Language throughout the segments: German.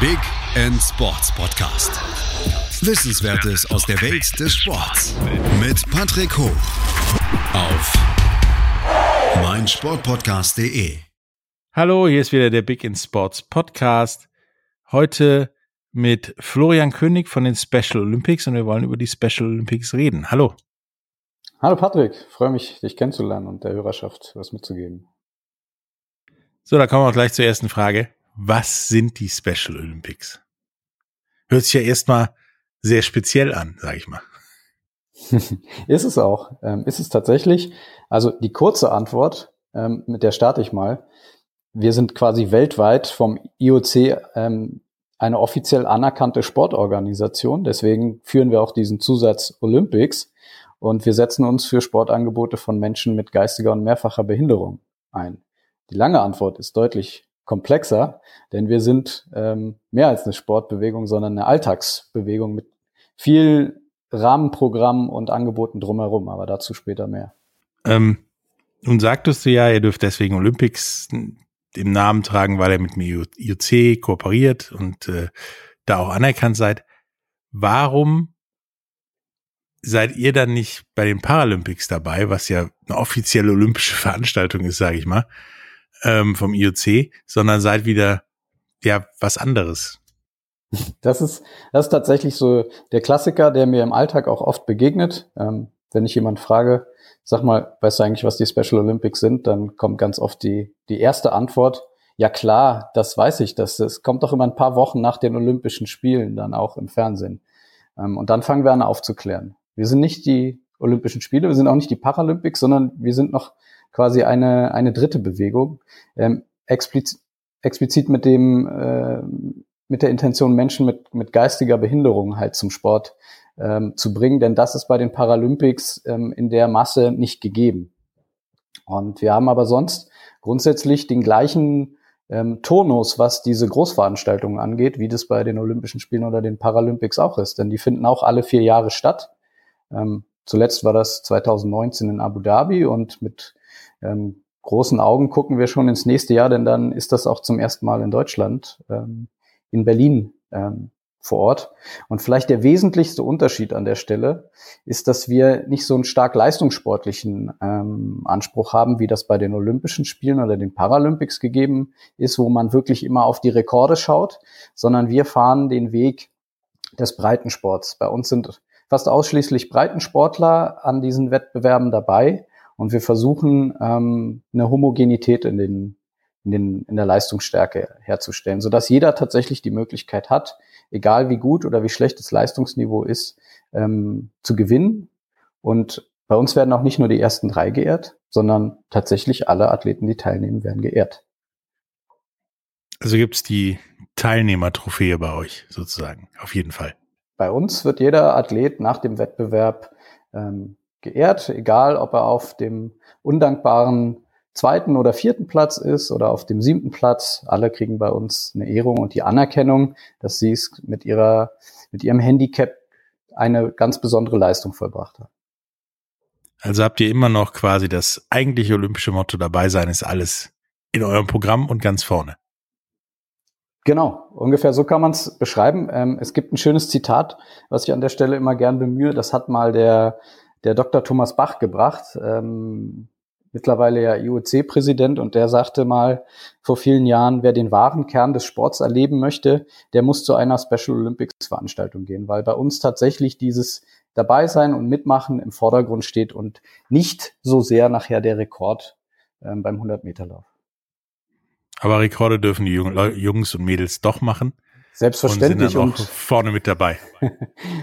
Big End Sports Podcast. Wissenswertes aus der Welt des Sports mit Patrick Hoch auf meinsportpodcast.de. Hallo, hier ist wieder der Big in Sports Podcast. Heute mit Florian König von den Special Olympics und wir wollen über die Special Olympics reden. Hallo. Hallo Patrick, freue mich, dich kennenzulernen und der Hörerschaft was mitzugeben. So, da kommen wir auch gleich zur ersten Frage. Was sind die Special Olympics? Hört sich ja erstmal sehr speziell an, sage ich mal. ist es auch. Ähm, ist es tatsächlich. Also die kurze Antwort, ähm, mit der starte ich mal. Wir sind quasi weltweit vom IOC ähm, eine offiziell anerkannte Sportorganisation. Deswegen führen wir auch diesen Zusatz Olympics. Und wir setzen uns für Sportangebote von Menschen mit geistiger und mehrfacher Behinderung ein. Die lange Antwort ist deutlich komplexer, denn wir sind ähm, mehr als eine Sportbewegung, sondern eine Alltagsbewegung mit viel Rahmenprogramm und Angeboten drumherum, aber dazu später mehr. Ähm, nun sagtest du ja, ihr dürft deswegen Olympics im Namen tragen, weil ihr mit dem IOC kooperiert und äh, da auch anerkannt seid. Warum seid ihr dann nicht bei den Paralympics dabei, was ja eine offizielle olympische Veranstaltung ist, sage ich mal, ähm, vom IOC, sondern seid wieder ja was anderes? Das ist, das ist tatsächlich so der Klassiker, der mir im Alltag auch oft begegnet. Ähm, wenn ich jemand frage, sag mal, weißt du eigentlich, was die Special Olympics sind, dann kommt ganz oft die, die erste Antwort, ja klar, das weiß ich, das, das kommt doch immer ein paar Wochen nach den Olympischen Spielen dann auch im Fernsehen. Ähm, und dann fangen wir an aufzuklären. Wir sind nicht die Olympischen Spiele, wir sind auch nicht die Paralympics, sondern wir sind noch quasi eine, eine dritte Bewegung, ähm, explizit, explizit mit dem, äh, mit der Intention, Menschen mit, mit geistiger Behinderung halt zum Sport ähm, zu bringen, denn das ist bei den Paralympics ähm, in der Masse nicht gegeben. Und wir haben aber sonst grundsätzlich den gleichen ähm, Tonus, was diese Großveranstaltungen angeht, wie das bei den Olympischen Spielen oder den Paralympics auch ist. Denn die finden auch alle vier Jahre statt. Ähm, zuletzt war das 2019 in Abu Dhabi und mit ähm, großen Augen gucken wir schon ins nächste Jahr, denn dann ist das auch zum ersten Mal in Deutschland, ähm, in Berlin ähm, vor Ort. Und vielleicht der wesentlichste Unterschied an der Stelle ist, dass wir nicht so einen stark leistungssportlichen ähm, Anspruch haben, wie das bei den Olympischen Spielen oder den Paralympics gegeben ist, wo man wirklich immer auf die Rekorde schaut, sondern wir fahren den Weg des Breitensports. Bei uns sind fast ausschließlich Breitensportler an diesen Wettbewerben dabei und wir versuchen ähm, eine Homogenität in den in, den, in der Leistungsstärke herzustellen, sodass jeder tatsächlich die Möglichkeit hat, egal wie gut oder wie schlecht das Leistungsniveau ist, ähm, zu gewinnen. Und bei uns werden auch nicht nur die ersten drei geehrt, sondern tatsächlich alle Athleten, die teilnehmen, werden geehrt. Also gibt's die Teilnehmertrophäe bei euch sozusagen, auf jeden Fall. Bei uns wird jeder Athlet nach dem Wettbewerb ähm, geehrt, egal ob er auf dem undankbaren zweiten oder vierten Platz ist oder auf dem siebten Platz. Alle kriegen bei uns eine Ehrung und die Anerkennung, dass sie es mit ihrer, mit ihrem Handicap eine ganz besondere Leistung vollbracht haben. Also habt ihr immer noch quasi das eigentliche olympische Motto dabei sein ist alles in eurem Programm und ganz vorne. Genau, ungefähr so kann man es beschreiben. Ähm, es gibt ein schönes Zitat, was ich an der Stelle immer gern bemühe. Das hat mal der, der Dr. Thomas Bach gebracht. Ähm, mittlerweile ja IOC-Präsident und der sagte mal vor vielen Jahren, wer den wahren Kern des Sports erleben möchte, der muss zu einer Special Olympics Veranstaltung gehen, weil bei uns tatsächlich dieses dabei sein und mitmachen im Vordergrund steht und nicht so sehr nachher der Rekord ähm, beim 100 Meter Lauf. Aber Rekorde dürfen die Jungs und Mädels doch machen. Selbstverständlich und, sind dann auch vorne mit dabei.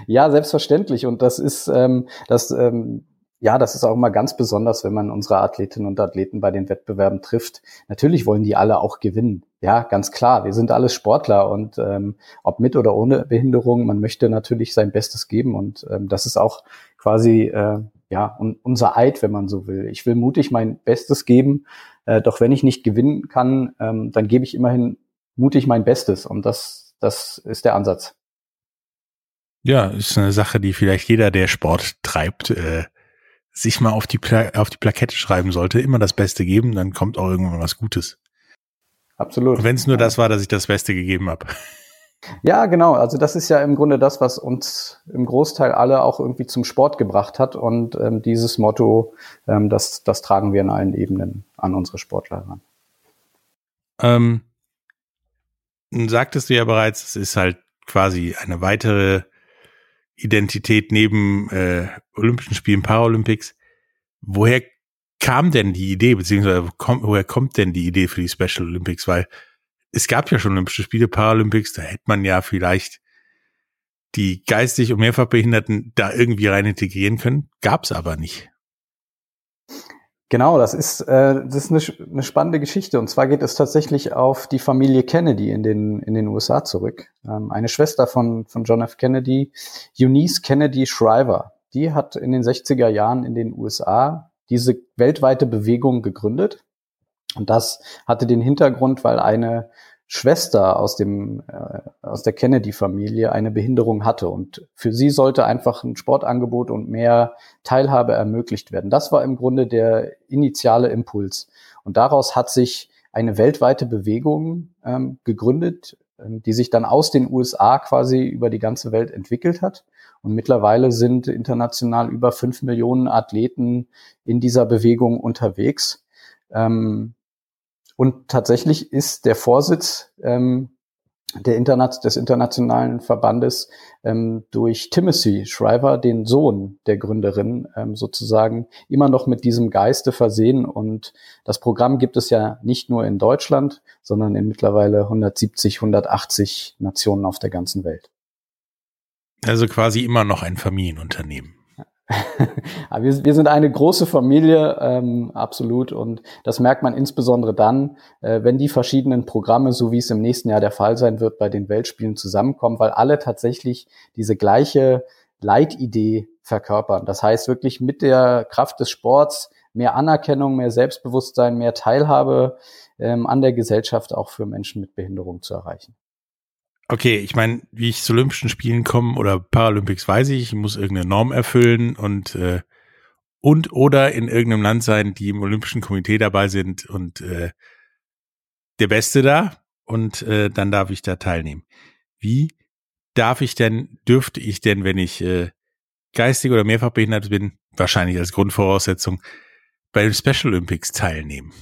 ja, selbstverständlich und das ist ähm, das ähm, ja, das ist auch immer ganz besonders, wenn man unsere Athletinnen und Athleten bei den Wettbewerben trifft. Natürlich wollen die alle auch gewinnen. Ja, ganz klar. Wir sind alles Sportler und ähm, ob mit oder ohne Behinderung, man möchte natürlich sein Bestes geben und ähm, das ist auch quasi äh, ja un unser Eid, wenn man so will. Ich will mutig mein Bestes geben, äh, doch wenn ich nicht gewinnen kann, ähm, dann gebe ich immerhin mutig mein Bestes und das das ist der Ansatz. Ja, ist eine Sache, die vielleicht jeder, der Sport treibt, äh, sich mal auf die, Pla auf die Plakette schreiben sollte, immer das Beste geben, dann kommt auch irgendwann was Gutes. Absolut. Wenn es nur das war, dass ich das Beste gegeben habe. Ja, genau. Also das ist ja im Grunde das, was uns im Großteil alle auch irgendwie zum Sport gebracht hat. Und ähm, dieses Motto, ähm, das, das tragen wir in allen Ebenen an unsere Sportler ran. Ähm, sagtest du ja bereits, es ist halt quasi eine weitere Identität neben äh, Olympischen Spielen, Paralympics. Woher kam denn die Idee, beziehungsweise komm, woher kommt denn die Idee für die Special Olympics? Weil es gab ja schon Olympische Spiele, Paralympics, da hätte man ja vielleicht die geistig und mehrfach Behinderten da irgendwie rein integrieren können. Gab's aber nicht. Genau, das ist, äh, das ist eine, eine spannende Geschichte. Und zwar geht es tatsächlich auf die Familie Kennedy in den, in den USA zurück. Ähm, eine Schwester von, von John F. Kennedy, Eunice Kennedy Shriver, die hat in den 60er Jahren in den USA diese weltweite Bewegung gegründet. Und das hatte den Hintergrund, weil eine Schwester aus dem äh, aus der Kennedy-Familie eine Behinderung hatte und für sie sollte einfach ein Sportangebot und mehr Teilhabe ermöglicht werden. Das war im Grunde der initiale Impuls und daraus hat sich eine weltweite Bewegung ähm, gegründet, ähm, die sich dann aus den USA quasi über die ganze Welt entwickelt hat. Und mittlerweile sind international über fünf Millionen Athleten in dieser Bewegung unterwegs. Ähm, und tatsächlich ist der Vorsitz ähm, der Internet, des internationalen Verbandes ähm, durch Timothy Shriver, den Sohn der Gründerin, ähm, sozusagen immer noch mit diesem Geiste versehen. Und das Programm gibt es ja nicht nur in Deutschland, sondern in mittlerweile 170, 180 Nationen auf der ganzen Welt. Also quasi immer noch ein Familienunternehmen. wir, wir sind eine große Familie, ähm, absolut. Und das merkt man insbesondere dann, äh, wenn die verschiedenen Programme, so wie es im nächsten Jahr der Fall sein wird, bei den Weltspielen zusammenkommen, weil alle tatsächlich diese gleiche Leitidee verkörpern. Das heißt wirklich mit der Kraft des Sports mehr Anerkennung, mehr Selbstbewusstsein, mehr Teilhabe ähm, an der Gesellschaft auch für Menschen mit Behinderung zu erreichen. Okay, ich meine, wie ich zu Olympischen Spielen komme oder Paralympics weiß ich, ich muss irgendeine Norm erfüllen und äh, und oder in irgendeinem Land sein, die im Olympischen Komitee dabei sind und äh, der Beste da und äh, dann darf ich da teilnehmen. Wie darf ich denn, dürfte ich denn, wenn ich äh, geistig oder mehrfach behindert bin, wahrscheinlich als Grundvoraussetzung, bei den Special Olympics teilnehmen?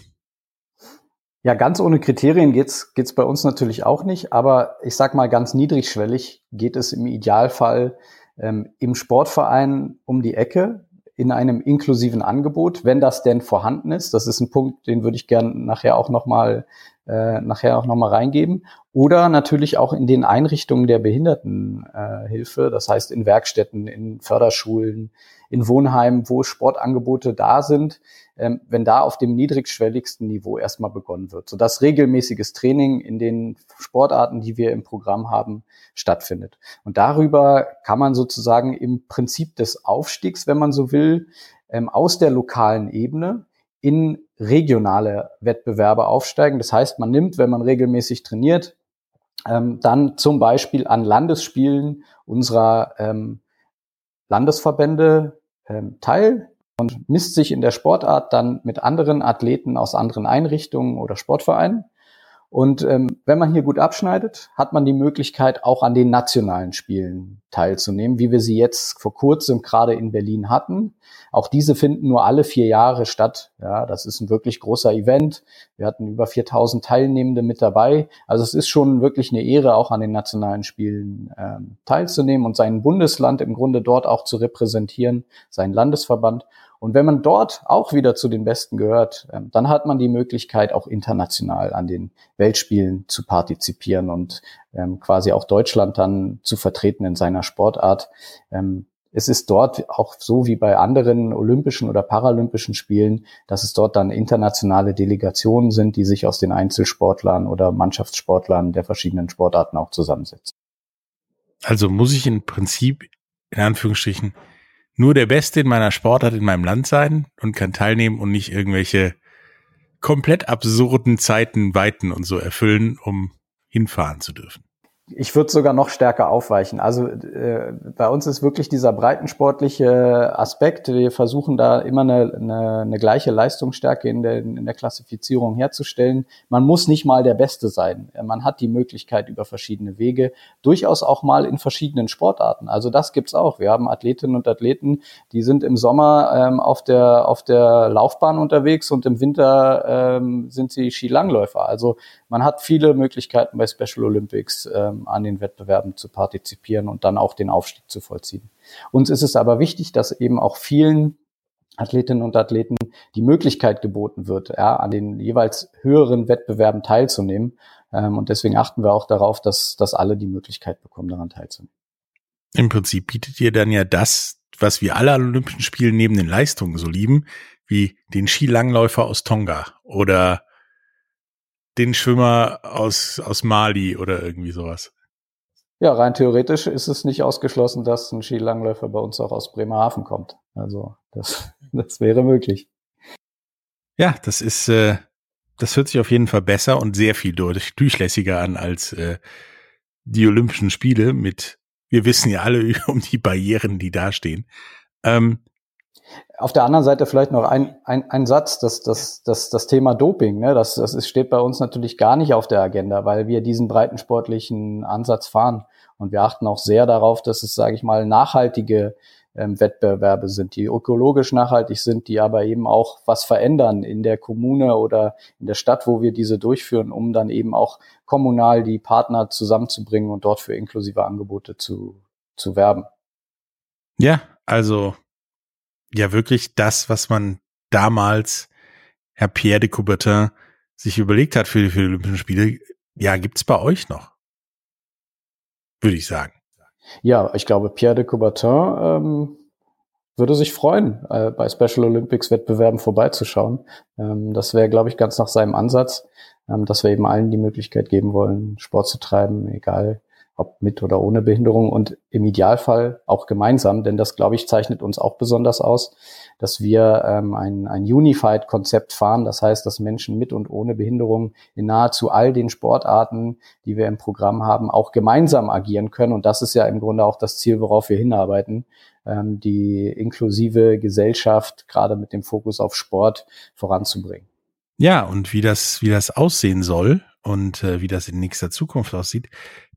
Ja, ganz ohne Kriterien geht's geht's bei uns natürlich auch nicht, aber ich sag mal ganz niedrigschwellig geht es im Idealfall ähm, im Sportverein um die Ecke in einem inklusiven Angebot, wenn das denn vorhanden ist. Das ist ein Punkt, den würde ich gern nachher auch noch mal äh, nachher auch noch reingeben. Oder natürlich auch in den Einrichtungen der Behindertenhilfe, äh, das heißt in Werkstätten, in Förderschulen, in Wohnheimen, wo Sportangebote da sind, ähm, wenn da auf dem niedrigschwelligsten Niveau erstmal begonnen wird, sodass regelmäßiges Training in den Sportarten, die wir im Programm haben, stattfindet. Und darüber kann man sozusagen im Prinzip des Aufstiegs, wenn man so will, ähm, aus der lokalen Ebene in regionale Wettbewerbe aufsteigen. Das heißt, man nimmt, wenn man regelmäßig trainiert, ähm, dann zum Beispiel an Landesspielen unserer ähm, Landesverbände ähm, teil und misst sich in der Sportart dann mit anderen Athleten aus anderen Einrichtungen oder Sportvereinen und ähm, wenn man hier gut abschneidet, hat man die Möglichkeit, auch an den nationalen Spielen teilzunehmen, wie wir sie jetzt vor kurzem gerade in Berlin hatten. Auch diese finden nur alle vier Jahre statt. Ja, das ist ein wirklich großer Event. Wir hatten über 4000 Teilnehmende mit dabei. Also es ist schon wirklich eine Ehre, auch an den nationalen Spielen ähm, teilzunehmen und sein Bundesland im Grunde dort auch zu repräsentieren, seinen Landesverband. Und wenn man dort auch wieder zu den Besten gehört, ähm, dann hat man die Möglichkeit, auch international an den Weltspielen zu partizipieren und ähm, quasi auch Deutschland dann zu vertreten in seiner Sportart. Ähm, es ist dort auch so wie bei anderen olympischen oder paralympischen Spielen, dass es dort dann internationale Delegationen sind, die sich aus den Einzelsportlern oder Mannschaftssportlern der verschiedenen Sportarten auch zusammensetzen. Also muss ich im Prinzip in Anführungsstrichen nur der Beste in meiner Sportart in meinem Land sein und kann teilnehmen und nicht irgendwelche komplett absurden Zeiten, Weiten und so erfüllen, um hinfahren zu dürfen. Ich würde sogar noch stärker aufweichen. Also äh, bei uns ist wirklich dieser breitensportliche Aspekt. Wir versuchen da immer eine, eine, eine gleiche Leistungsstärke in der, in der Klassifizierung herzustellen. Man muss nicht mal der Beste sein. Man hat die Möglichkeit über verschiedene Wege, durchaus auch mal in verschiedenen Sportarten. Also das gibt's auch. Wir haben Athletinnen und Athleten, die sind im Sommer ähm, auf der auf der Laufbahn unterwegs und im Winter ähm, sind sie Skilangläufer. Also man hat viele Möglichkeiten bei Special Olympics ähm, an den Wettbewerben zu partizipieren und dann auch den Aufstieg zu vollziehen. Uns ist es aber wichtig, dass eben auch vielen Athletinnen und Athleten die Möglichkeit geboten wird, ja, an den jeweils höheren Wettbewerben teilzunehmen. Ähm, und deswegen achten wir auch darauf, dass, dass alle die Möglichkeit bekommen, daran teilzunehmen. Im Prinzip bietet ihr dann ja das, was wir alle an Olympischen Spielen neben den Leistungen so lieben, wie den Skilangläufer aus Tonga oder den Schwimmer aus, aus Mali oder irgendwie sowas. Ja, rein theoretisch ist es nicht ausgeschlossen, dass ein Skilangläufer bei uns auch aus Bremerhaven kommt. Also das, das wäre möglich. Ja, das ist, äh, das hört sich auf jeden Fall besser und sehr viel durch, durchlässiger an als äh, die Olympischen Spiele mit, wir wissen ja alle um die Barrieren, die da stehen. Ähm, auf der anderen Seite vielleicht noch ein, ein, ein Satz, dass das, das, das Thema Doping, ne, das, das ist, steht bei uns natürlich gar nicht auf der Agenda, weil wir diesen breitensportlichen Ansatz fahren. Und wir achten auch sehr darauf, dass es, sage ich mal, nachhaltige ähm, Wettbewerbe sind, die ökologisch nachhaltig sind, die aber eben auch was verändern in der Kommune oder in der Stadt, wo wir diese durchführen, um dann eben auch kommunal die Partner zusammenzubringen und dort für inklusive Angebote zu, zu werben. Ja, also ja wirklich das, was man damals Herr Pierre de Coubertin sich überlegt hat für die, für die Olympischen Spiele, ja, gibt's bei euch noch. Würde ich sagen. Ja, ich glaube, Pierre de Coubertin ähm, würde sich freuen, äh, bei Special Olympics Wettbewerben vorbeizuschauen. Ähm, das wäre, glaube ich, ganz nach seinem Ansatz, ähm, dass wir eben allen die Möglichkeit geben wollen, Sport zu treiben, egal ob mit oder ohne Behinderung und im Idealfall auch gemeinsam, denn das, glaube ich, zeichnet uns auch besonders aus, dass wir ähm, ein, ein Unified-Konzept fahren. Das heißt, dass Menschen mit und ohne Behinderung in nahezu all den Sportarten, die wir im Programm haben, auch gemeinsam agieren können. Und das ist ja im Grunde auch das Ziel, worauf wir hinarbeiten, ähm, die inklusive Gesellschaft gerade mit dem Fokus auf Sport voranzubringen. Ja, und wie das, wie das aussehen soll und äh, wie das in nächster Zukunft aussieht,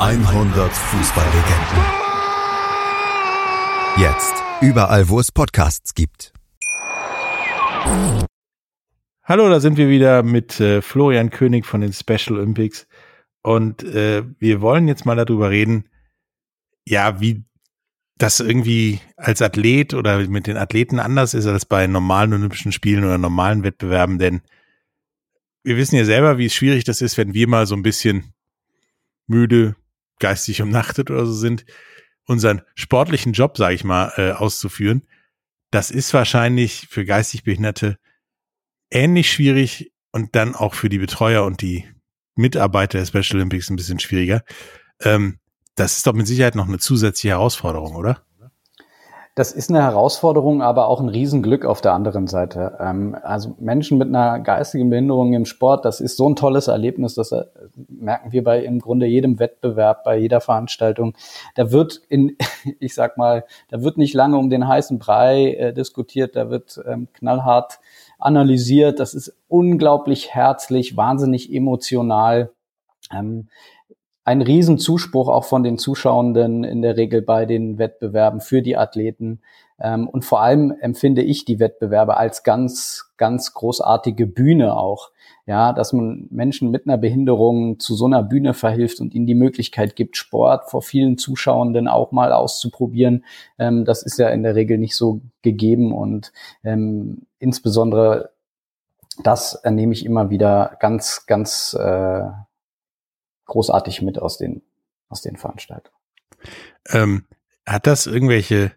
100 Fußballlegenden. Jetzt überall, wo es Podcasts gibt. Hallo, da sind wir wieder mit äh, Florian König von den Special Olympics und äh, wir wollen jetzt mal darüber reden, ja, wie das irgendwie als Athlet oder mit den Athleten anders ist als bei normalen Olympischen Spielen oder normalen Wettbewerben, denn wir wissen ja selber, wie schwierig das ist, wenn wir mal so ein bisschen müde, geistig umnachtet oder so sind, unseren sportlichen Job, sage ich mal, äh, auszuführen. Das ist wahrscheinlich für geistig Behinderte ähnlich schwierig und dann auch für die Betreuer und die Mitarbeiter der Special Olympics ein bisschen schwieriger. Ähm, das ist doch mit Sicherheit noch eine zusätzliche Herausforderung, oder? Das ist eine Herausforderung, aber auch ein Riesenglück auf der anderen Seite. Ähm, also Menschen mit einer geistigen Behinderung im Sport, das ist so ein tolles Erlebnis, das äh, merken wir bei im Grunde jedem Wettbewerb, bei jeder Veranstaltung. Da wird in, ich sag mal, da wird nicht lange um den heißen Brei äh, diskutiert, da wird ähm, knallhart analysiert. Das ist unglaublich herzlich, wahnsinnig emotional. Ein Riesenzuspruch auch von den Zuschauenden in der Regel bei den Wettbewerben für die Athleten. Ähm, und vor allem empfinde ich die Wettbewerbe als ganz, ganz großartige Bühne auch. Ja, dass man Menschen mit einer Behinderung zu so einer Bühne verhilft und ihnen die Möglichkeit gibt, Sport vor vielen Zuschauenden auch mal auszuprobieren. Ähm, das ist ja in der Regel nicht so gegeben und ähm, insbesondere das ernehme ich immer wieder ganz, ganz äh, großartig mit aus den, aus den Veranstaltungen. Ähm, hat das irgendwelche,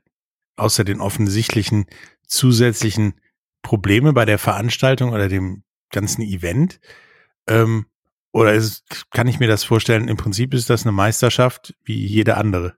außer den offensichtlichen zusätzlichen Probleme bei der Veranstaltung oder dem ganzen Event? Ähm, oder ist, kann ich mir das vorstellen, im Prinzip ist das eine Meisterschaft wie jede andere?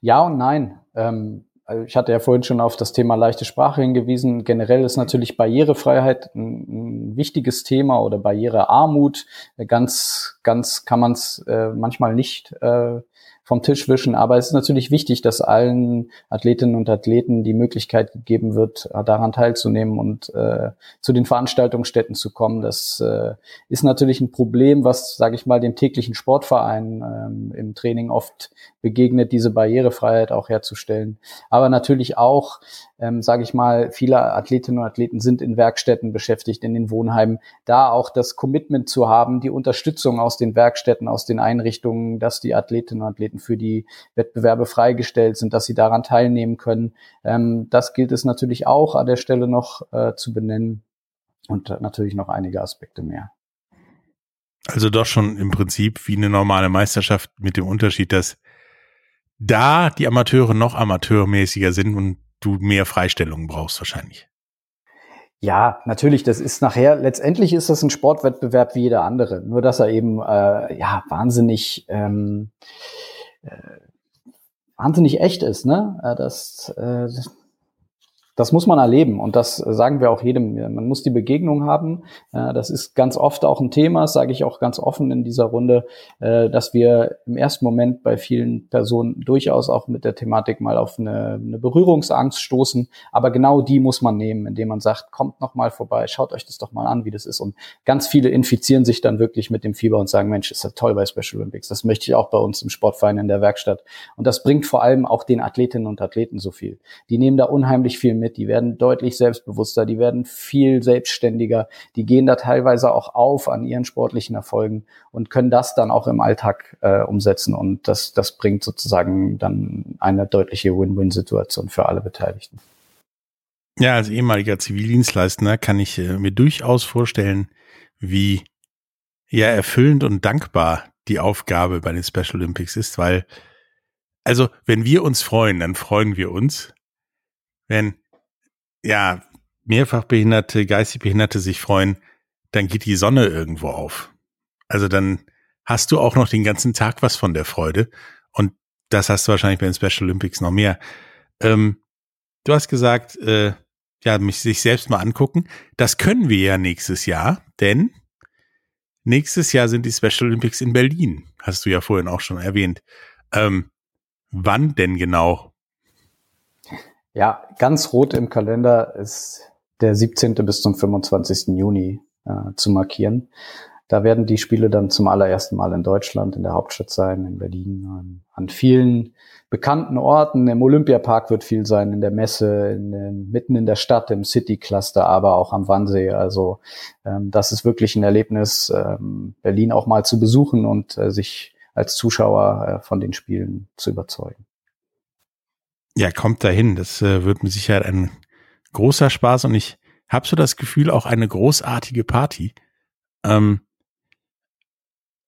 Ja und nein. Ähm, ich hatte ja vorhin schon auf das Thema leichte Sprache hingewiesen. Generell ist natürlich Barrierefreiheit ein, ein wichtiges Thema oder Barrierearmut. Ganz, ganz kann man es äh, manchmal nicht äh, vom Tisch wischen. Aber es ist natürlich wichtig, dass allen Athletinnen und Athleten die Möglichkeit gegeben wird, äh, daran teilzunehmen und äh, zu den Veranstaltungsstätten zu kommen. Das äh, ist natürlich ein Problem, was, sage ich mal, dem täglichen Sportverein ähm, im Training oft begegnet, diese Barrierefreiheit auch herzustellen. Aber natürlich auch ähm, sage ich mal, viele Athletinnen und Athleten sind in Werkstätten beschäftigt, in den Wohnheimen, da auch das Commitment zu haben, die Unterstützung aus den Werkstätten, aus den Einrichtungen, dass die Athletinnen und Athleten für die Wettbewerbe freigestellt sind, dass sie daran teilnehmen können. Ähm, das gilt es natürlich auch an der Stelle noch äh, zu benennen und natürlich noch einige Aspekte mehr. Also doch schon im Prinzip wie eine normale Meisterschaft mit dem Unterschied, dass da die Amateure noch amateurmäßiger sind und du mehr Freistellungen brauchst wahrscheinlich. Ja, natürlich, das ist nachher, letztendlich ist das ein Sportwettbewerb wie jeder andere, nur dass er eben äh, ja wahnsinnig ähm, äh, wahnsinnig echt ist, ne? Äh, das, äh, das muss man erleben und das sagen wir auch jedem. Man muss die Begegnung haben. Äh, das ist ganz oft auch ein Thema, das sage ich auch ganz offen in dieser Runde, äh, dass wir im ersten Moment bei vielen Personen durchaus auch mit der Thematik mal auf eine, eine Berührungsangst stoßen. Aber genau die muss man nehmen, indem man sagt, kommt noch mal vorbei, schaut euch das doch mal an, wie das ist. Und ganz viele infizieren sich dann wirklich mit dem Fieber und sagen, Mensch, ist ja toll bei Special Olympics. Das möchte ich auch bei uns im Sportverein in der Werkstatt. Und das bringt vor allem auch den Athletinnen und Athleten so viel. Die nehmen da unheimlich viel mit mit, die werden deutlich selbstbewusster, die werden viel selbstständiger, die gehen da teilweise auch auf an ihren sportlichen Erfolgen und können das dann auch im Alltag äh, umsetzen und das, das bringt sozusagen dann eine deutliche Win-Win-Situation für alle Beteiligten. Ja, als ehemaliger Zivildienstleister kann ich äh, mir durchaus vorstellen, wie ja erfüllend und dankbar die Aufgabe bei den Special Olympics ist, weil also wenn wir uns freuen, dann freuen wir uns. Wenn ja, mehrfach behinderte, geistig Behinderte sich freuen, dann geht die Sonne irgendwo auf. Also dann hast du auch noch den ganzen Tag was von der Freude. Und das hast du wahrscheinlich bei den Special Olympics noch mehr. Ähm, du hast gesagt, äh, ja, mich sich selbst mal angucken. Das können wir ja nächstes Jahr, denn nächstes Jahr sind die Special Olympics in Berlin. Hast du ja vorhin auch schon erwähnt. Ähm, wann denn genau? Ja, ganz rot im Kalender ist der 17. bis zum 25. Juni äh, zu markieren. Da werden die Spiele dann zum allerersten Mal in Deutschland, in der Hauptstadt sein, in Berlin, an, an vielen bekannten Orten. Im Olympiapark wird viel sein, in der Messe, in den, mitten in der Stadt, im City-Cluster, aber auch am Wannsee. Also ähm, das ist wirklich ein Erlebnis, ähm, Berlin auch mal zu besuchen und äh, sich als Zuschauer äh, von den Spielen zu überzeugen. Ja, kommt dahin. Das äh, wird mit Sicherheit ein großer Spaß und ich habe so das Gefühl, auch eine großartige Party. Ähm,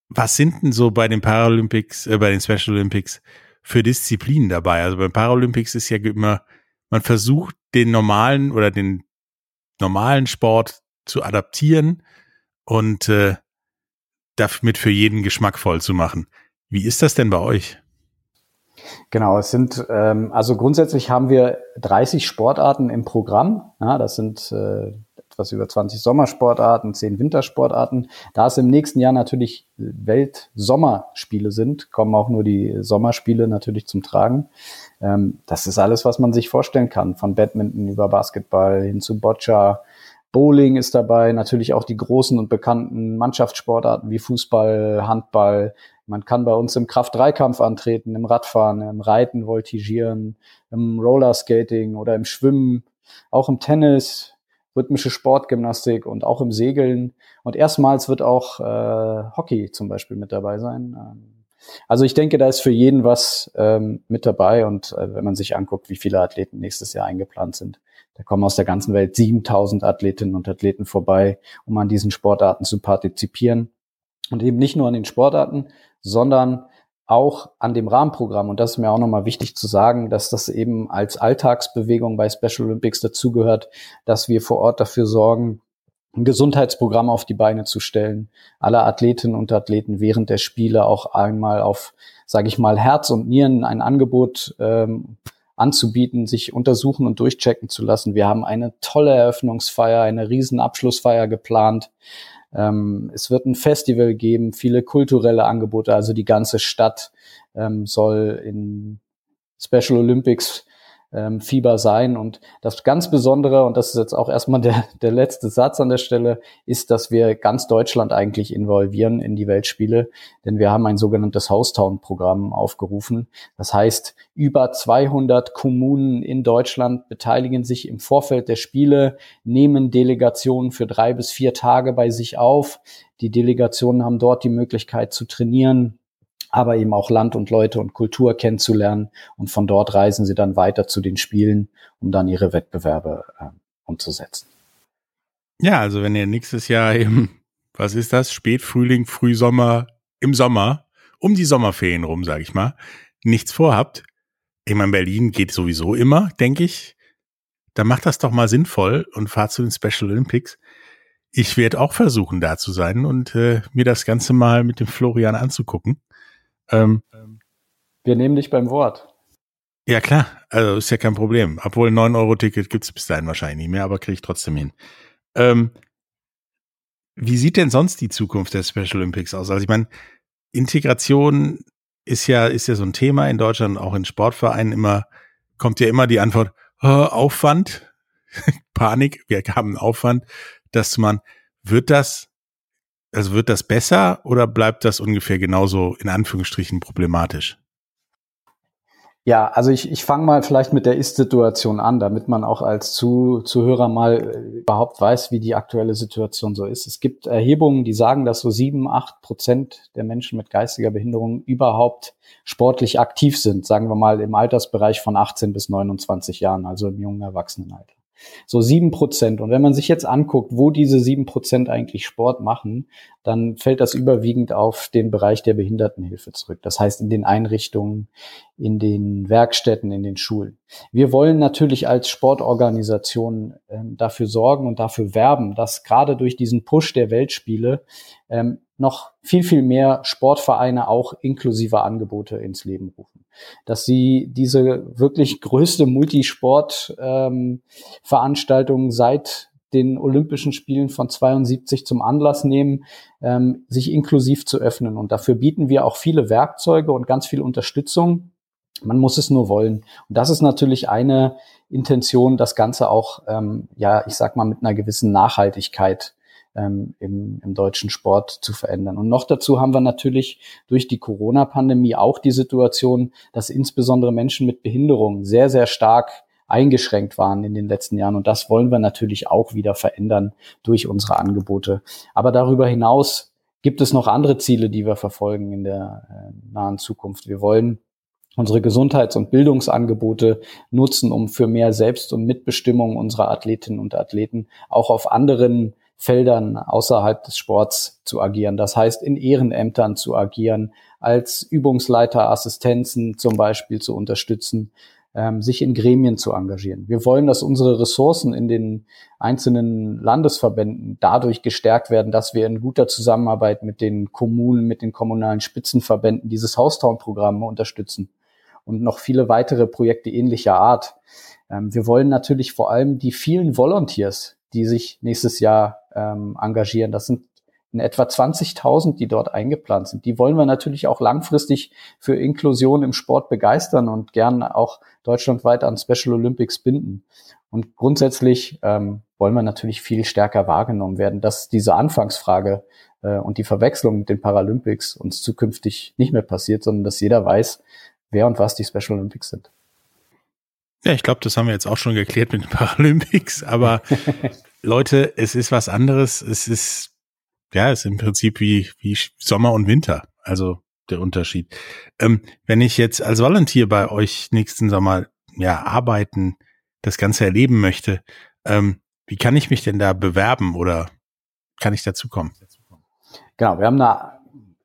was sind denn so bei den Paralympics, äh, bei den Special Olympics für Disziplinen dabei? Also beim Paralympics ist ja immer, man versucht den normalen oder den normalen Sport zu adaptieren und äh, damit für jeden geschmackvoll zu machen. Wie ist das denn bei euch? Genau, es sind, ähm, also grundsätzlich haben wir 30 Sportarten im Programm. Ja, das sind äh, etwas über 20 Sommersportarten, 10 Wintersportarten. Da es im nächsten Jahr natürlich Weltsommerspiele sind, kommen auch nur die Sommerspiele natürlich zum Tragen. Ähm, das ist alles, was man sich vorstellen kann, von Badminton über Basketball hin zu Boccia. Bowling ist dabei, natürlich auch die großen und bekannten Mannschaftssportarten wie Fußball, Handball, man kann bei uns im Kraft-3-Kampf antreten, im Radfahren, im Reiten, Voltigieren, im Rollerskating oder im Schwimmen, auch im Tennis, rhythmische Sportgymnastik und auch im Segeln. Und erstmals wird auch äh, Hockey zum Beispiel mit dabei sein. Ähm, also ich denke, da ist für jeden was ähm, mit dabei. Und äh, wenn man sich anguckt, wie viele Athleten nächstes Jahr eingeplant sind, da kommen aus der ganzen Welt 7000 Athletinnen und Athleten vorbei, um an diesen Sportarten zu partizipieren. Und eben nicht nur an den Sportarten, sondern auch an dem Rahmenprogramm. Und das ist mir auch nochmal wichtig zu sagen, dass das eben als Alltagsbewegung bei Special Olympics dazugehört, dass wir vor Ort dafür sorgen, ein Gesundheitsprogramm auf die Beine zu stellen, alle Athletinnen und Athleten während der Spiele auch einmal auf, sage ich mal, Herz und Nieren ein Angebot ähm, anzubieten, sich untersuchen und durchchecken zu lassen. Wir haben eine tolle Eröffnungsfeier, eine riesen Abschlussfeier geplant. Ähm, es wird ein Festival geben, viele kulturelle Angebote, also die ganze Stadt ähm, soll in Special Olympics ähm, Fieber sein. Und das ganz Besondere, und das ist jetzt auch erstmal der, der letzte Satz an der Stelle, ist, dass wir ganz Deutschland eigentlich involvieren in die Weltspiele, denn wir haben ein sogenanntes Housetown-Programm aufgerufen. Das heißt, über 200 Kommunen in Deutschland beteiligen sich im Vorfeld der Spiele, nehmen Delegationen für drei bis vier Tage bei sich auf. Die Delegationen haben dort die Möglichkeit zu trainieren, aber eben auch Land und Leute und Kultur kennenzulernen. Und von dort reisen sie dann weiter zu den Spielen, um dann ihre Wettbewerbe äh, umzusetzen. Ja, also wenn ihr nächstes Jahr im, was ist das, Spätfrühling, Frühsommer, im Sommer, um die Sommerferien rum, sage ich mal, nichts vorhabt, ich meine, Berlin geht sowieso immer, denke ich, dann macht das doch mal sinnvoll und fahrt zu den Special Olympics. Ich werde auch versuchen, da zu sein und äh, mir das Ganze mal mit dem Florian anzugucken. Ähm, Wir nehmen dich beim Wort. Ja, klar. Also ist ja kein Problem. Obwohl 9-Euro-Ticket gibt's bis dahin wahrscheinlich nicht mehr, aber kriege ich trotzdem hin. Ähm, wie sieht denn sonst die Zukunft der Special Olympics aus? Also ich meine, Integration ist ja, ist ja so ein Thema in Deutschland, auch in Sportvereinen immer, kommt ja immer die Antwort, oh, Aufwand, Panik, wir haben Aufwand, dass man, wird das also wird das besser oder bleibt das ungefähr genauso in Anführungsstrichen problematisch? Ja, also ich, ich fange mal vielleicht mit der Ist-Situation an, damit man auch als Zu Zuhörer mal äh, überhaupt weiß, wie die aktuelle Situation so ist. Es gibt Erhebungen, die sagen, dass so sieben, acht Prozent der Menschen mit geistiger Behinderung überhaupt sportlich aktiv sind, sagen wir mal im Altersbereich von 18 bis 29 Jahren, also im jungen Erwachsenenalter. So sieben Prozent. Und wenn man sich jetzt anguckt, wo diese sieben Prozent eigentlich Sport machen, dann fällt das überwiegend auf den Bereich der Behindertenhilfe zurück. Das heißt in den Einrichtungen, in den Werkstätten, in den Schulen. Wir wollen natürlich als Sportorganisation äh, dafür sorgen und dafür werben, dass gerade durch diesen Push der Weltspiele ähm, noch viel, viel mehr Sportvereine auch inklusive Angebote ins Leben rufen. Dass sie diese wirklich größte Multisport-Veranstaltung ähm, seit den Olympischen Spielen von 72 zum Anlass nehmen, ähm, sich inklusiv zu öffnen. Und dafür bieten wir auch viele Werkzeuge und ganz viel Unterstützung. Man muss es nur wollen. Und das ist natürlich eine Intention, das Ganze auch, ähm, ja, ich sag mal, mit einer gewissen Nachhaltigkeit ähm, im, im deutschen Sport zu verändern. Und noch dazu haben wir natürlich durch die Corona-Pandemie auch die Situation, dass insbesondere Menschen mit Behinderungen sehr, sehr stark eingeschränkt waren in den letzten Jahren. Und das wollen wir natürlich auch wieder verändern durch unsere Angebote. Aber darüber hinaus gibt es noch andere Ziele, die wir verfolgen in der äh, nahen Zukunft. Wir wollen unsere Gesundheits- und Bildungsangebote nutzen, um für mehr Selbst- und Mitbestimmung unserer Athletinnen und Athleten auch auf anderen Feldern außerhalb des Sports zu agieren. Das heißt, in Ehrenämtern zu agieren, als Übungsleiter, Assistenzen zum Beispiel zu unterstützen, ähm, sich in Gremien zu engagieren. Wir wollen, dass unsere Ressourcen in den einzelnen Landesverbänden dadurch gestärkt werden, dass wir in guter Zusammenarbeit mit den Kommunen, mit den kommunalen Spitzenverbänden dieses Haustown-Programm unterstützen und noch viele weitere Projekte ähnlicher Art. Ähm, wir wollen natürlich vor allem die vielen Volunteers, die sich nächstes Jahr ähm, engagieren. Das sind in etwa 20.000, die dort eingeplant sind. Die wollen wir natürlich auch langfristig für Inklusion im Sport begeistern und gern auch deutschlandweit an Special Olympics binden. Und grundsätzlich ähm, wollen wir natürlich viel stärker wahrgenommen werden, dass diese Anfangsfrage äh, und die Verwechslung mit den Paralympics uns zukünftig nicht mehr passiert, sondern dass jeder weiß, wer und was die Special Olympics sind. Ja, ich glaube, das haben wir jetzt auch schon geklärt mit den Paralympics, aber Leute, es ist was anderes. Es ist, ja, es ist im Prinzip wie, wie Sommer und Winter. Also der Unterschied. Ähm, wenn ich jetzt als Volunteer bei euch nächsten Sommer ja arbeiten, das Ganze erleben möchte, ähm, wie kann ich mich denn da bewerben oder kann ich dazu kommen? Genau, wir haben eine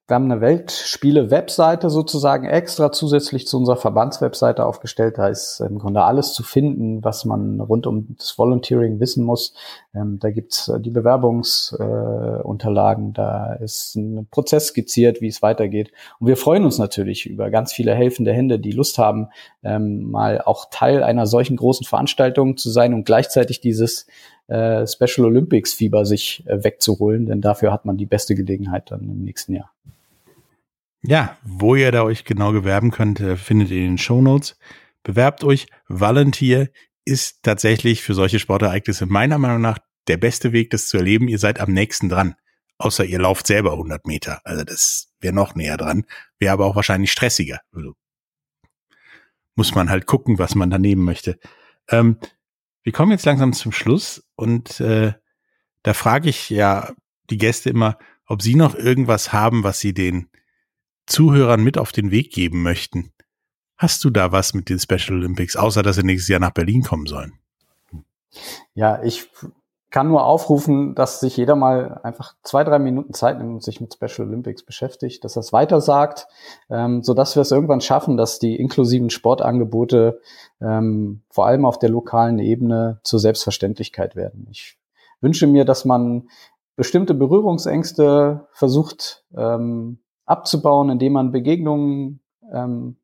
wir haben eine Weltspiele-Webseite sozusagen extra zusätzlich zu unserer Verbandswebseite aufgestellt. Da ist im Grunde alles zu finden, was man rund um das Volunteering wissen muss. Ähm, da gibt's äh, die Bewerbungsunterlagen, äh, da ist ein Prozess skizziert, wie es weitergeht. Und wir freuen uns natürlich über ganz viele helfende Hände, die Lust haben, ähm, mal auch Teil einer solchen großen Veranstaltung zu sein und gleichzeitig dieses äh, Special Olympics Fieber sich äh, wegzuholen, denn dafür hat man die beste Gelegenheit dann im nächsten Jahr. Ja, wo ihr da euch genau gewerben könnt, äh, findet ihr in den Show Notes. Bewerbt euch. Volunteer ist tatsächlich für solche Sportereignisse meiner Meinung nach der beste Weg, das zu erleben. Ihr seid am nächsten dran. Außer ihr lauft selber 100 Meter. Also das wäre noch näher dran. Wäre aber auch wahrscheinlich stressiger. Also muss man halt gucken, was man da nehmen möchte. Ähm, wir kommen jetzt langsam zum Schluss und äh, da frage ich ja die Gäste immer, ob sie noch irgendwas haben, was sie den Zuhörern mit auf den Weg geben möchten. Hast du da was mit den Special Olympics, außer dass sie nächstes Jahr nach Berlin kommen sollen? Ja, ich kann nur aufrufen, dass sich jeder mal einfach zwei, drei Minuten Zeit nimmt und sich mit Special Olympics beschäftigt, dass es weiter sagt, ähm, so dass wir es irgendwann schaffen, dass die inklusiven Sportangebote ähm, vor allem auf der lokalen Ebene zur Selbstverständlichkeit werden. Ich wünsche mir, dass man bestimmte Berührungsängste versucht ähm, abzubauen, indem man Begegnungen ähm,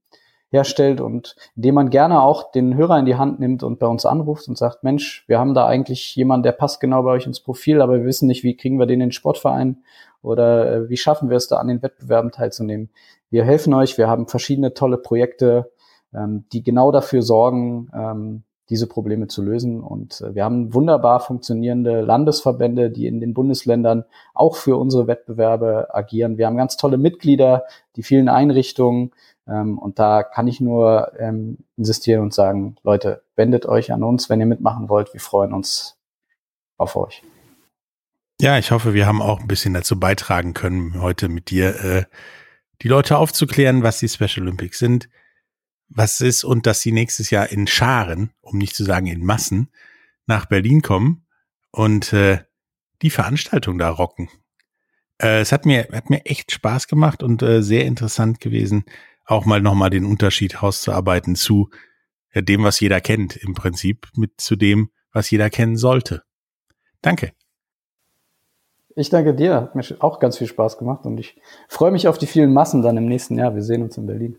herstellt und indem man gerne auch den Hörer in die Hand nimmt und bei uns anruft und sagt, Mensch, wir haben da eigentlich jemanden, der passt genau bei euch ins Profil, aber wir wissen nicht, wie kriegen wir den in den Sportverein oder äh, wie schaffen wir es da an den Wettbewerben teilzunehmen. Wir helfen euch, wir haben verschiedene tolle Projekte, ähm, die genau dafür sorgen, ähm, diese Probleme zu lösen. Und äh, wir haben wunderbar funktionierende Landesverbände, die in den Bundesländern auch für unsere Wettbewerbe agieren. Wir haben ganz tolle Mitglieder, die vielen Einrichtungen. Ähm, und da kann ich nur ähm, insistieren und sagen, Leute, wendet euch an uns, wenn ihr mitmachen wollt. Wir freuen uns auf euch. Ja, ich hoffe, wir haben auch ein bisschen dazu beitragen können, heute mit dir äh, die Leute aufzuklären, was die Special Olympics sind, was ist und dass sie nächstes Jahr in Scharen, um nicht zu sagen in Massen, nach Berlin kommen und äh, die Veranstaltung da rocken. Äh, es hat mir, hat mir echt Spaß gemacht und äh, sehr interessant gewesen, auch mal nochmal den Unterschied rauszuarbeiten zu ja, dem, was jeder kennt, im Prinzip, mit zu dem, was jeder kennen sollte. Danke. Ich danke dir, hat mir auch ganz viel Spaß gemacht und ich freue mich auf die vielen Massen dann im nächsten Jahr. Wir sehen uns in Berlin.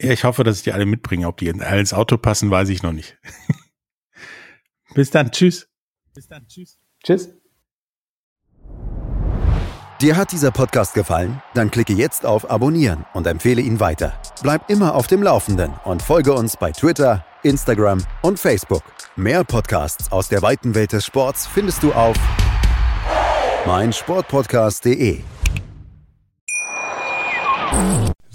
Ja, ich hoffe, dass ich die alle mitbringe. Ob die alle ins Auto passen, weiß ich noch nicht. Bis dann. Tschüss. Bis dann. Tschüss. Tschüss. Dir hat dieser Podcast gefallen? Dann klicke jetzt auf Abonnieren und empfehle ihn weiter. Bleib immer auf dem Laufenden und folge uns bei Twitter, Instagram und Facebook. Mehr Podcasts aus der weiten Welt des Sports findest du auf meinsportpodcast.de.